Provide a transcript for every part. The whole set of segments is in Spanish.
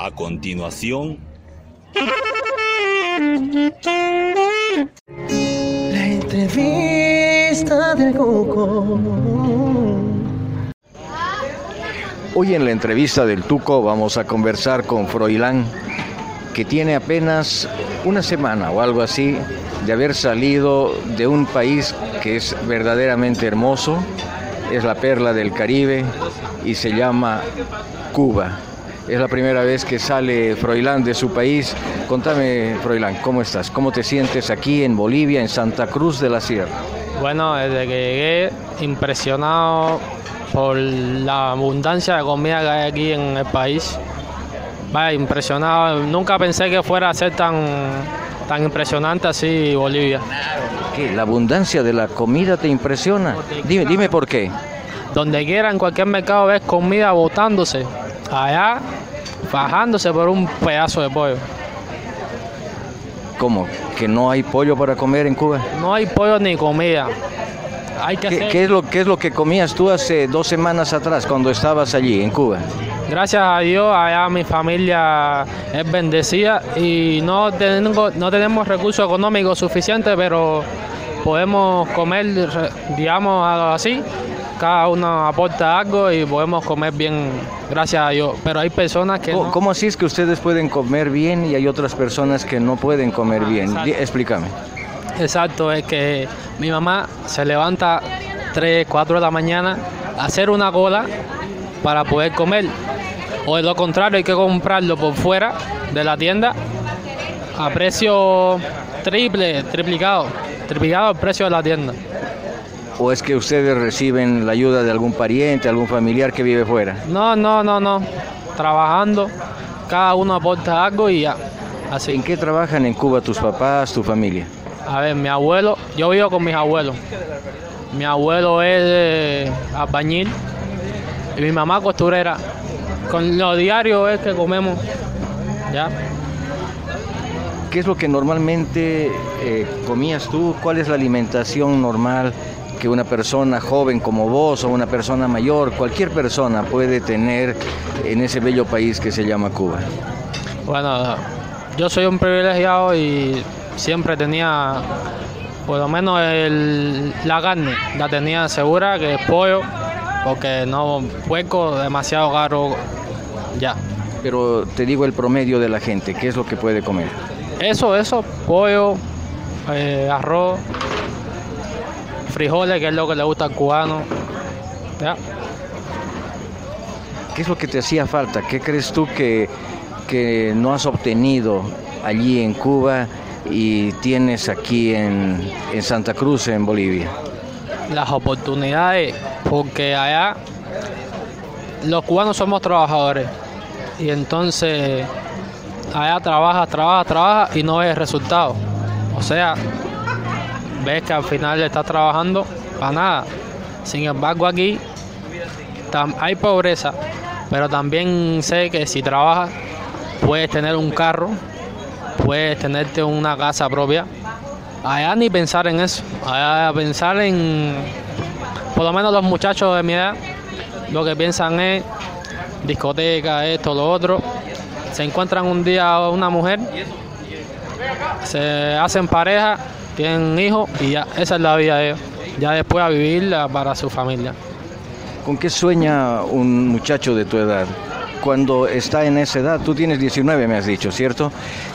A continuación, La entrevista del Cuco. Hoy en la entrevista del Tuco vamos a conversar con Froilán, que tiene apenas una semana o algo así de haber salido de un país que es verdaderamente hermoso, es la perla del Caribe y se llama Cuba. Es la primera vez que sale Froilán de su país. Contame, Froilán, ¿cómo estás? ¿Cómo te sientes aquí en Bolivia, en Santa Cruz de la Sierra? Bueno, desde que llegué, impresionado por la abundancia de comida que hay aquí en el país. Vaya, impresionado. Nunca pensé que fuera a ser tan, tan impresionante así Bolivia. ¿Qué? ¿La abundancia de la comida te impresiona? Dime, dime por qué. Donde quiera, en cualquier mercado, ves comida botándose. Allá, bajándose por un pedazo de pollo. ¿Cómo? ¿Que no hay pollo para comer en Cuba? No hay pollo ni comida. Hay que ¿Qué, hacer... qué es lo, ¿Qué es lo que comías tú hace dos semanas atrás cuando estabas allí en Cuba? Gracias a Dios, allá mi familia es bendecida y no, tengo, no tenemos recursos económicos suficientes, pero podemos comer, digamos algo así. Cada uno aporta algo y podemos comer bien, gracias a Dios. Pero hay personas que ¿Cómo, no. cómo así es que ustedes pueden comer bien y hay otras personas que no pueden comer bien? Di- Explícame. Exacto, es que mi mamá se levanta 3, 4 de la mañana a hacer una cola para poder comer. O de lo contrario, hay que comprarlo por fuera de la tienda a precio triple, triplicado, triplicado el precio de la tienda. ¿O es que ustedes reciben la ayuda de algún pariente, algún familiar que vive fuera? No, no, no, no. Trabajando, cada uno aporta algo y ya. ¿En Así. qué trabajan en Cuba tus papás, tu familia? A ver, mi abuelo, yo vivo con mis abuelos. Mi abuelo es eh, albañil y mi mamá costurera. Con lo diario es que comemos. ¿Ya? ¿Qué es lo que normalmente eh, comías tú? ¿Cuál es la alimentación normal que una persona joven como vos o una persona mayor, cualquier persona puede tener en ese bello país que se llama Cuba? Bueno, yo soy un privilegiado y siempre tenía, por lo menos el- la carne, la tenía segura, que es pollo, porque no, puerco demasiado caro ya. Pero te digo el promedio de la gente, ¿qué es lo que puede comer? Eso, eso, pollo, eh, arroz, frijoles, que es lo que le gusta al cubano. ¿ya? ¿Qué es lo que te hacía falta? ¿Qué crees tú que, que no has obtenido allí en Cuba y tienes aquí en, en Santa Cruz, en Bolivia? Las oportunidades, porque allá los cubanos somos trabajadores y entonces allá trabajas, trabajas, trabajas y no ves resultado. O sea, ves que al final estás trabajando para nada. Sin embargo, aquí hay pobreza, pero también sé que si trabajas puedes tener un carro, puedes tenerte una casa propia. Allá ni pensar en eso, allá pensar en, por lo menos los muchachos de mi edad, lo que piensan es discoteca, esto, lo otro. Se encuentran un día una mujer, se hacen pareja, tienen hijos y ya, esa es la vida de ellos. Ya después a vivirla para su familia. ¿Con qué sueña un muchacho de tu edad? Cuando está en esa edad, tú tienes 19, me has dicho, ¿cierto?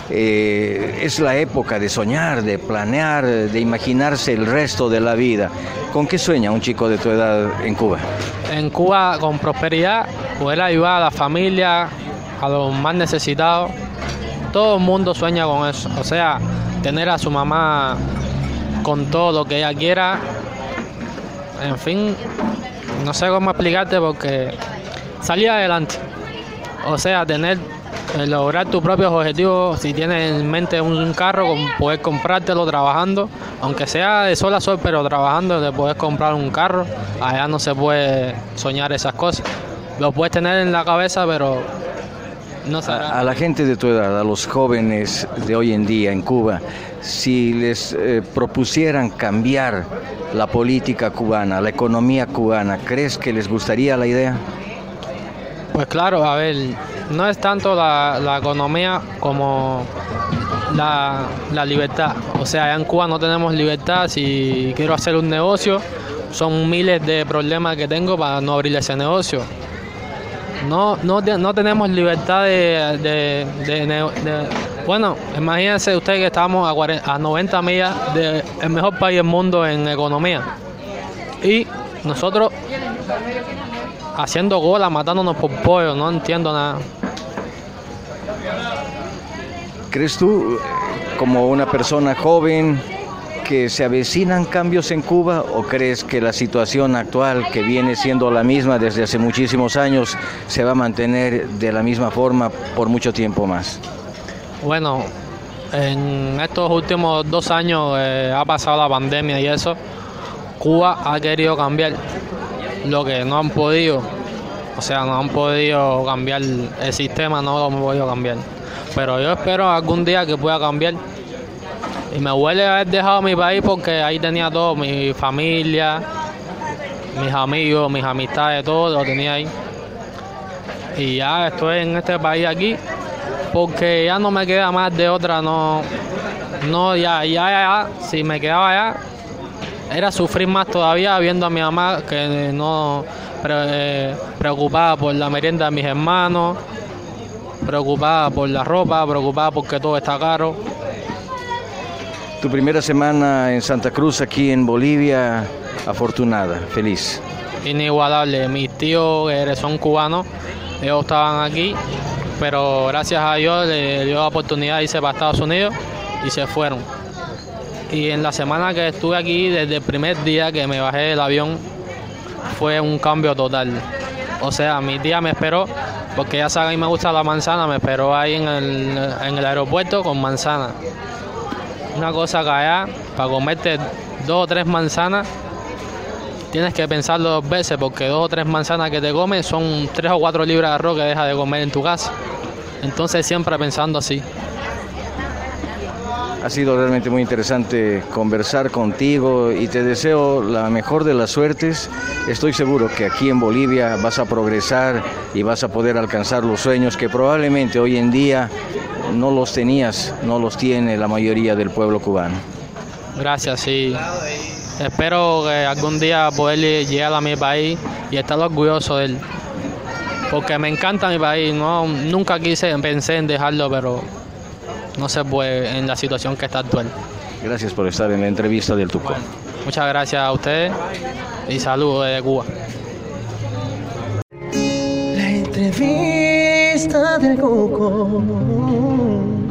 Eh, es la época de soñar, de planear, de imaginarse el resto de la vida. ¿Con qué sueña un chico de tu edad en Cuba? En Cuba, con prosperidad, poder ayudar a la familia, a los más necesitados. Todo el mundo sueña con eso. O sea, tener a su mamá con todo lo que ella quiera. En fin, no sé cómo explicarte porque salir adelante. O sea, tener, eh, lograr tus propios objetivos. Si tienes en mente un carro, poder comprártelo trabajando, aunque sea de sol a sol, pero trabajando, de poder comprar un carro. Allá no se puede soñar esas cosas. Lo puedes tener en la cabeza, pero no A, a la gente de tu edad, a los jóvenes de hoy en día en Cuba, si les eh, propusieran cambiar la política cubana, la economía cubana, ¿crees que les gustaría la idea? Pues claro, a ver, no es tanto la, la economía como la, la libertad. O sea, allá en Cuba no tenemos libertad. Si quiero hacer un negocio, son miles de problemas que tengo para no abrir ese negocio. No, no, no tenemos libertad de, de- Bueno, imagínense usted que estamos a, 40 a 90 millas del mejor país del mundo en economía. Y nosotros haciendo gola, matándonos por pollo, no entiendo nada. ¿Crees tú, eh, como una persona joven, que se avecinan cambios en Cuba o crees que la situación actual, que viene siendo la misma desde hace muchísimos años, se va a mantener de la misma forma por mucho tiempo más? Bueno, en estos últimos dos años eh, ha pasado la pandemia y eso. Cuba ha querido cambiar lo que no han podido. O sea, no han podido cambiar el sistema, no lo han podido cambiar. Pero yo espero algún día que pueda cambiar. Y me huele haber dejado mi país porque ahí tenía todo, mi familia, mis amigos, mis amistades, todo lo tenía ahí. Y ya estoy en este país aquí porque ya no me queda más de otra, no, no, ya, ya, ya, si me quedaba allá, era sufrir más todavía viendo a mi mamá que no, pre- preocupada por la merienda de mis hermanos, preocupada por la ropa, preocupada porque todo está caro. Tu primera semana en Santa Cruz, aquí en Bolivia, afortunada, feliz. inigualable. Mis tíos son cubanos, ellos estaban aquí, pero gracias a Dios le dio la oportunidad de irse para Estados Unidos y se fueron. Y en la semana que estuve aquí, desde el primer día que me bajé del avión, fue un cambio total. O sea, mi tía me esperó, porque ya sabe que a mí me gusta la manzana, me esperó ahí en el, en el aeropuerto con manzana. Una cosa que allá, para comerte dos o tres manzanas, tienes que pensarlo dos veces porque dos o tres manzanas que te comes son tres o cuatro libras de arroz que dejas de comer en tu casa. Entonces siempre pensando así. Ha sido realmente muy interesante conversar contigo y te deseo la mejor de las suertes. Estoy seguro que aquí en Bolivia vas a progresar y vas a poder alcanzar los sueños que probablemente hoy en día no los tenías, no los tiene la mayoría del pueblo cubano. Gracias, sí. Espero que algún día poder llegar a mi país y estar orgulloso de él. Porque me encanta mi país, no, nunca quise, pensé en dejarlo, pero no se puede en la situación que está actual. Gracias por estar en la entrevista del Tuco. Muchas gracias a ustedes y saludos desde Cuba. La entrevista del Cuco.